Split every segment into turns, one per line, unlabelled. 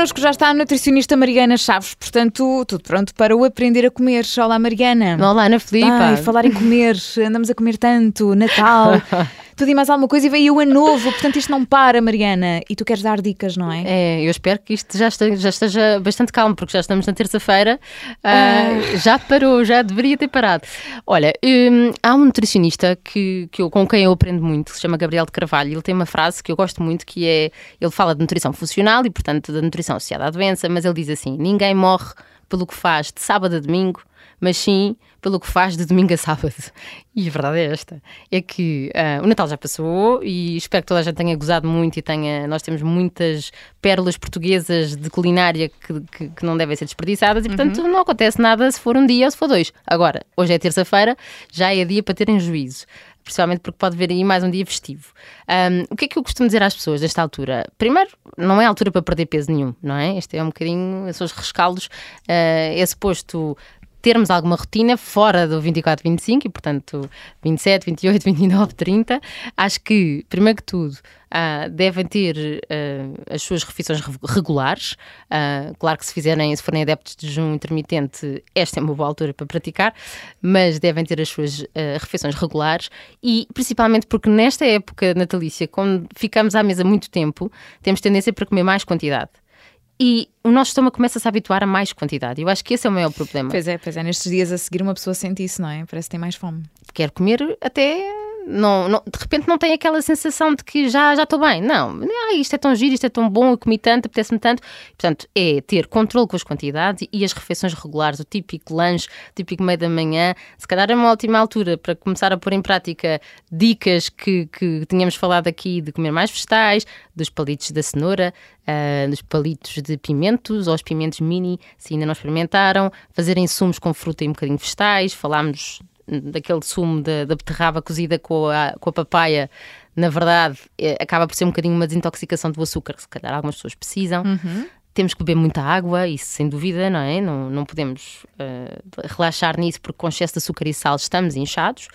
connosco já está a nutricionista Mariana Chaves, portanto, tudo pronto para o aprender a comer. Olá, Mariana.
Olá, Ana Filipe.
Ai, falar em comer, andamos a comer tanto, Natal, e mais alguma coisa, e veio o ano novo, portanto isto não para, Mariana. E tu queres dar dicas, não é?
É, eu espero que isto já esteja, já esteja bastante calmo, porque já estamos na terça-feira. Uh, já parou, já deveria ter parado. Olha, um, há um nutricionista que, que eu, com quem eu aprendo muito, que se chama Gabriel de Carvalho. Ele tem uma frase que eu gosto muito, que é, ele fala de nutrição funcional e, portanto, da nutrição associada à doença, mas ele diz assim, ninguém morre pelo que faz de sábado a domingo, mas sim pelo que faz de domingo a sábado. E a verdade é esta: é que uh, o Natal já passou e espero que toda a gente tenha gozado muito e tenha. Nós temos muitas pérolas portuguesas de culinária que, que, que não devem ser desperdiçadas e, portanto, uhum. não acontece nada se for um dia ou se for dois. Agora, hoje é terça-feira, já é dia para terem juízo principalmente porque pode vir aí mais um dia festivo. Um, o que é que eu costumo dizer às pessoas nesta altura? Primeiro, não é altura para perder peso nenhum, não é? Este é um bocadinho, os rescaldos, uh, é suposto termos alguma rotina fora do 24, 25 e, portanto, 27, 28, 29, 30. Acho que, primeiro que tudo, uh, devem ter uh, as suas refeições regulares. Uh, claro que se fizerem, se forem adeptos de jejum intermitente, esta é uma boa altura para praticar, mas devem ter as suas refeições regulares e principalmente porque nesta época natalícia, quando ficamos à mesa muito tempo, temos tendência para comer mais quantidade e o nosso estômago começa a se habituar a mais quantidade. Eu acho que esse é o maior problema.
Pois é, pois é. Nestes dias a seguir uma pessoa sente isso, não é? Parece que tem mais fome.
Quer comer até não, não, de repente não tem aquela sensação de que já já estou bem. Não, ah, isto é tão giro, isto é tão bom, eu comi tanto, apetece-me tanto. Portanto, é ter controle com as quantidades e as refeições regulares, o típico lanche, o típico meio da manhã. Se calhar é uma ótima altura para começar a pôr em prática dicas que, que tínhamos falado aqui de comer mais vegetais, dos palitos da cenoura, uh, dos palitos de pimentos ou os pimentos mini, se ainda não experimentaram, fazerem sumos com fruta e um bocadinho vegetais. Falámos daquele sumo da, da beterraba cozida com a, com a papaya, na verdade, é, acaba por ser um bocadinho uma desintoxicação do açúcar, que se calhar algumas pessoas precisam. Uhum. Temos que beber muita água, isso sem dúvida, não é? Não, não podemos uh, relaxar nisso porque com excesso de açúcar e sal estamos inchados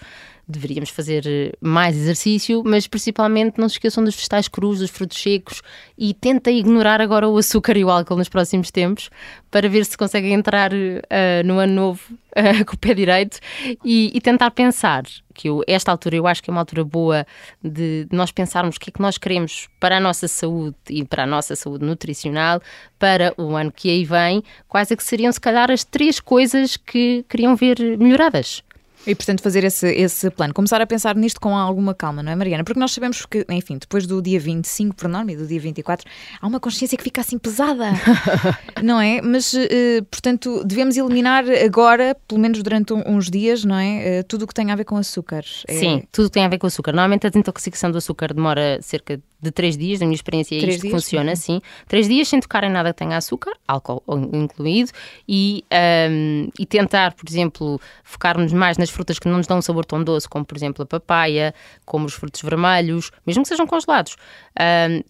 deveríamos fazer eh, mais exercício, mas principalmente não se esqueçam dos vegetais crus, dos frutos secos e tenta ignorar agora o açúcar e o álcool nos próximos tempos para ver se conseguem entrar uh, no ano novo uh, com o pé direito e, e, tentar pensar que eu, esta altura eu acho que é uma altura boa de, de nós pensarmos o que é que nós queremos para a nossa saúde e para a nossa saúde nutricional para o ano que aí vem, quais é que seriam se calhar as três coisas que queriam ver melhoradas.
E, portanto, fazer esse, esse plano. Começar a pensar nisto com alguma calma, não é, Mariana? Porque nós sabemos que, enfim, depois do dia 25, por norma, e do dia 24, há uma consciência que fica assim pesada, não é? Mas, uh, portanto, devemos eliminar agora, pelo menos durante uns dias, não é? Uh, tudo o que tem a ver com açúcar.
É... Sim, tudo o que tem a ver com açúcar. Normalmente a desintoxicação do açúcar demora cerca de três dias, na minha experiência é três isto dias? funciona, uhum. sim. Três dias sem tocar em nada que tenha açúcar, álcool incluído, e, um, e tentar, por exemplo, focarmos mais nas frutas que não nos dão um sabor tão doce, como por exemplo a papaya, como os frutos vermelhos, mesmo que sejam congelados.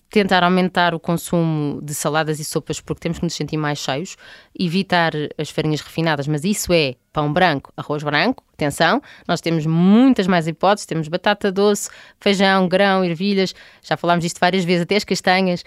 Tentar aumentar o consumo de saladas e sopas porque temos que nos sentir mais cheios, evitar as farinhas refinadas, mas isso é pão branco, arroz branco, atenção, nós temos muitas mais hipóteses, temos batata doce, feijão, grão, ervilhas, já falámos disto várias vezes, até as castanhas,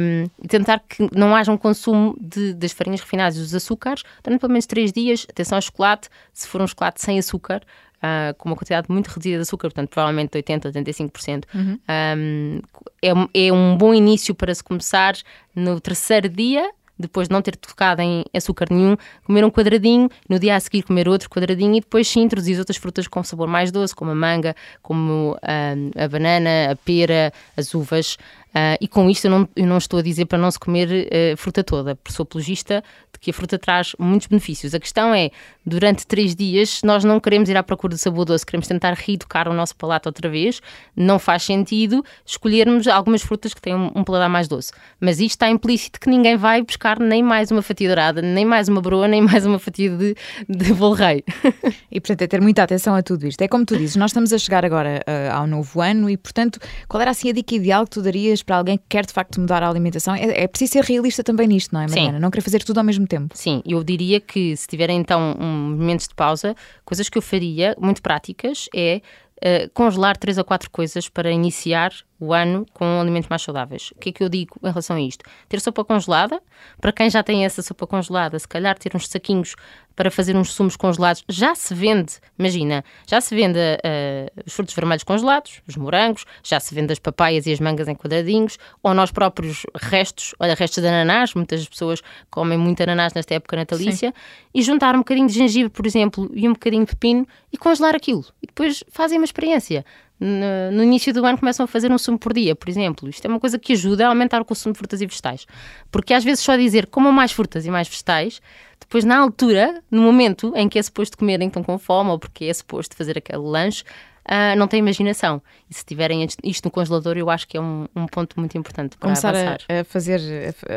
um, tentar que não haja um consumo de, das farinhas refinadas e dos açúcares durante pelo menos 3 dias, atenção ao chocolate, se for um chocolate sem açúcar, Uh, com uma quantidade muito reduzida de açúcar, portanto, provavelmente 80%, 85%. Uhum. Um, é, é um bom início para se começar no terceiro dia depois de não ter tocado em açúcar nenhum, comer um quadradinho, no dia a seguir comer outro quadradinho e depois sim introduzir outras frutas com sabor mais doce, como a manga, como a, a banana, a pera, as uvas. Uh, e com isto eu não, eu não, estou a dizer para não se comer uh, fruta toda, sou apologista de que a fruta traz muitos benefícios. A questão é, durante três dias, nós não queremos ir à procura de sabor doce, queremos tentar reeducar o nosso palato outra vez. Não faz sentido escolhermos algumas frutas que têm um, um paladar mais doce. Mas isto está implícito que ninguém vai buscar nem mais uma fatia dourada, nem mais uma broa, nem mais uma fatia de, de
e portanto é ter muita atenção a tudo isto. É como tu dizes, nós estamos a chegar agora uh, ao novo ano e portanto, qual era assim a dica ideal que tu darias para alguém que quer de facto mudar a alimentação, é, é preciso ser realista também nisto, não é, Mariana? Sim. Não querer fazer tudo ao mesmo tempo.
Sim, eu diria que se tiverem então um momentos de pausa, coisas que eu faria, muito práticas, é uh, congelar três ou quatro coisas para iniciar o ano com alimentos mais saudáveis. O que é que eu digo em relação a isto? Ter sopa congelada, para quem já tem essa sopa congelada, se calhar ter uns saquinhos para fazer uns sumos congelados, já se vende, imagina, já se vende uh, os frutos vermelhos congelados, os morangos, já se vende as papaias e as mangas em quadradinhos, ou nós próprios restos, olha, restos de ananás, muitas pessoas comem muito ananás nesta época natalícia, Sim. e juntar um bocadinho de gengibre, por exemplo, e um bocadinho de pepino e congelar aquilo. E depois fazem uma experiência no, no, início do ano começam a fazer um sumo por dia, por exemplo. Isto é uma coisa que ajuda a aumentar o consumo de frutas e vegetais. Porque às vezes só dizer comam mais frutas e mais vegetais, depois na altura, no momento em que é suposto comerem estão com fome ou porque é suposto fazer aquele lanche, uh, não têm imaginação. E se tiverem isto no congelador, eu acho que é um, um ponto muito importante para
Começar
avançar.
A, a fazer,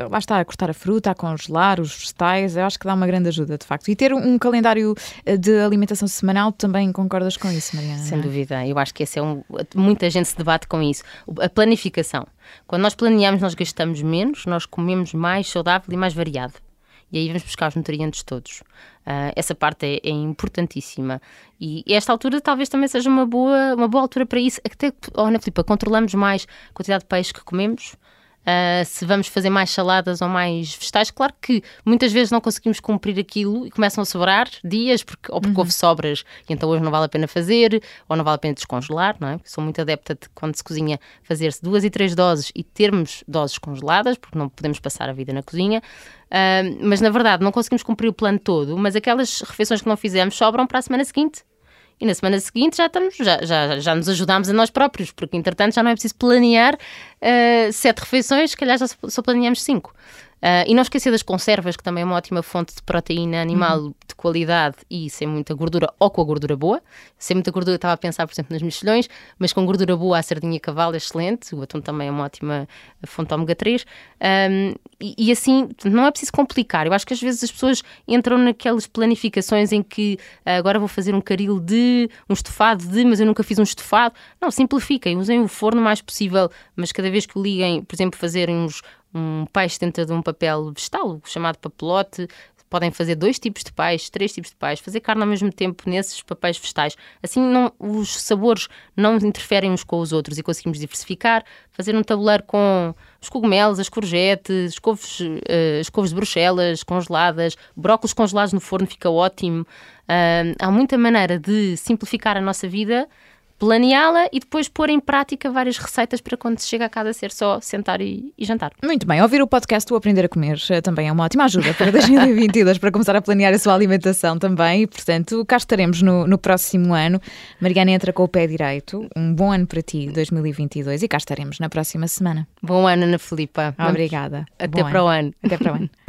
lá está, a cortar a fruta, a congelar os vegetais, eu acho que dá uma grande ajuda, de facto. E ter um calendário eh, de alimentação semanal, também concordas com isso, Mariana?
Sem é? dúvida, eu acho que esse é um. Muita gente se debate com isso. A planificação. Quando nós planeamos, nós gastamos menos, nós comemos mais saudável e mais variado e aí vamos buscar os nutrientes todos. Uh, essa parte é, é, importantíssima. E esta altura talvez também seja uma boa, uma boa altura para isso. Até, oh, Ana Filipa, controlamos mais a quantidade de peixe que comemos, Uh, se vamos fazer mais saladas ou mais vegetais. Claro que muitas vezes não conseguimos cumprir aquilo e começam a sobrar dias, porque, ou porque uhum. houve sobras e então hoje não vale a pena fazer, ou não vale a pena descongelar, não é? Porque sou muito adepta de quando se cozinha fazer-se duas e três doses e termos doses congeladas, porque não podemos passar a vida na cozinha. Uh, mas na verdade não conseguimos cumprir o plano todo, mas aquelas refeições que não fizemos sobram para a semana seguinte e na semana seguinte já, estamos, já, já, já nos ajudámos a nós próprios, porque entretanto já não é preciso planear uh, sete refeições, se calhar já só planeamos cinco. Uh, e não esquecer das conservas, que também é uma ótima fonte de proteína animal uhum. de qualidade e sem muita gordura ou com a gordura boa. Sem muita gordura, estava a pensar, por exemplo, nas mexilhões, mas com gordura boa, a sardinha cavalo é excelente. O atum também é uma ótima fonte ômega 3. Um, e, e, assim, não é preciso complicar. Eu acho que às vezes as pessoas entram naquelas planificações em que uh, agora vou fazer um caril de, um estofado de, mas eu nunca fiz um estofado. Não, simplifiquem, usem o forno o mais possível, mas cada vez que liguem, por exemplo, fazerem uns um peixe dentro de um papel vegetal, chamado papelote. Podem fazer dois tipos de peixe, três tipos de peixe, fazer carne ao mesmo tempo nesses papéis vegetais. Assim, não, os sabores não interferem uns com os outros e conseguimos diversificar. Fazer um tabuleiro com os cogumelos, as courgettes, as couves, uh, as couves de Bruxelas congeladas, brócolis congelados no forno fica ótimo. Uh, há muita maneira de simplificar a nossa vida planeá-la e depois pôr em prática várias receitas para quando se chega a casa ser só sentar e, e, jantar.
Muito bem, ouvir o podcast O Aprender a Comer eh, também é uma ótima ajuda para 2022, para começar a planear a sua alimentação também e, portanto, cá estaremos no, no próximo ano. Mariana entra com o pé direito. Um bom ano para ti, 2022, e cá estaremos na próxima semana.
Bom ano, Ana Filipa.
Obrigada.
Até bom para ano. o ano.
Até para o ano.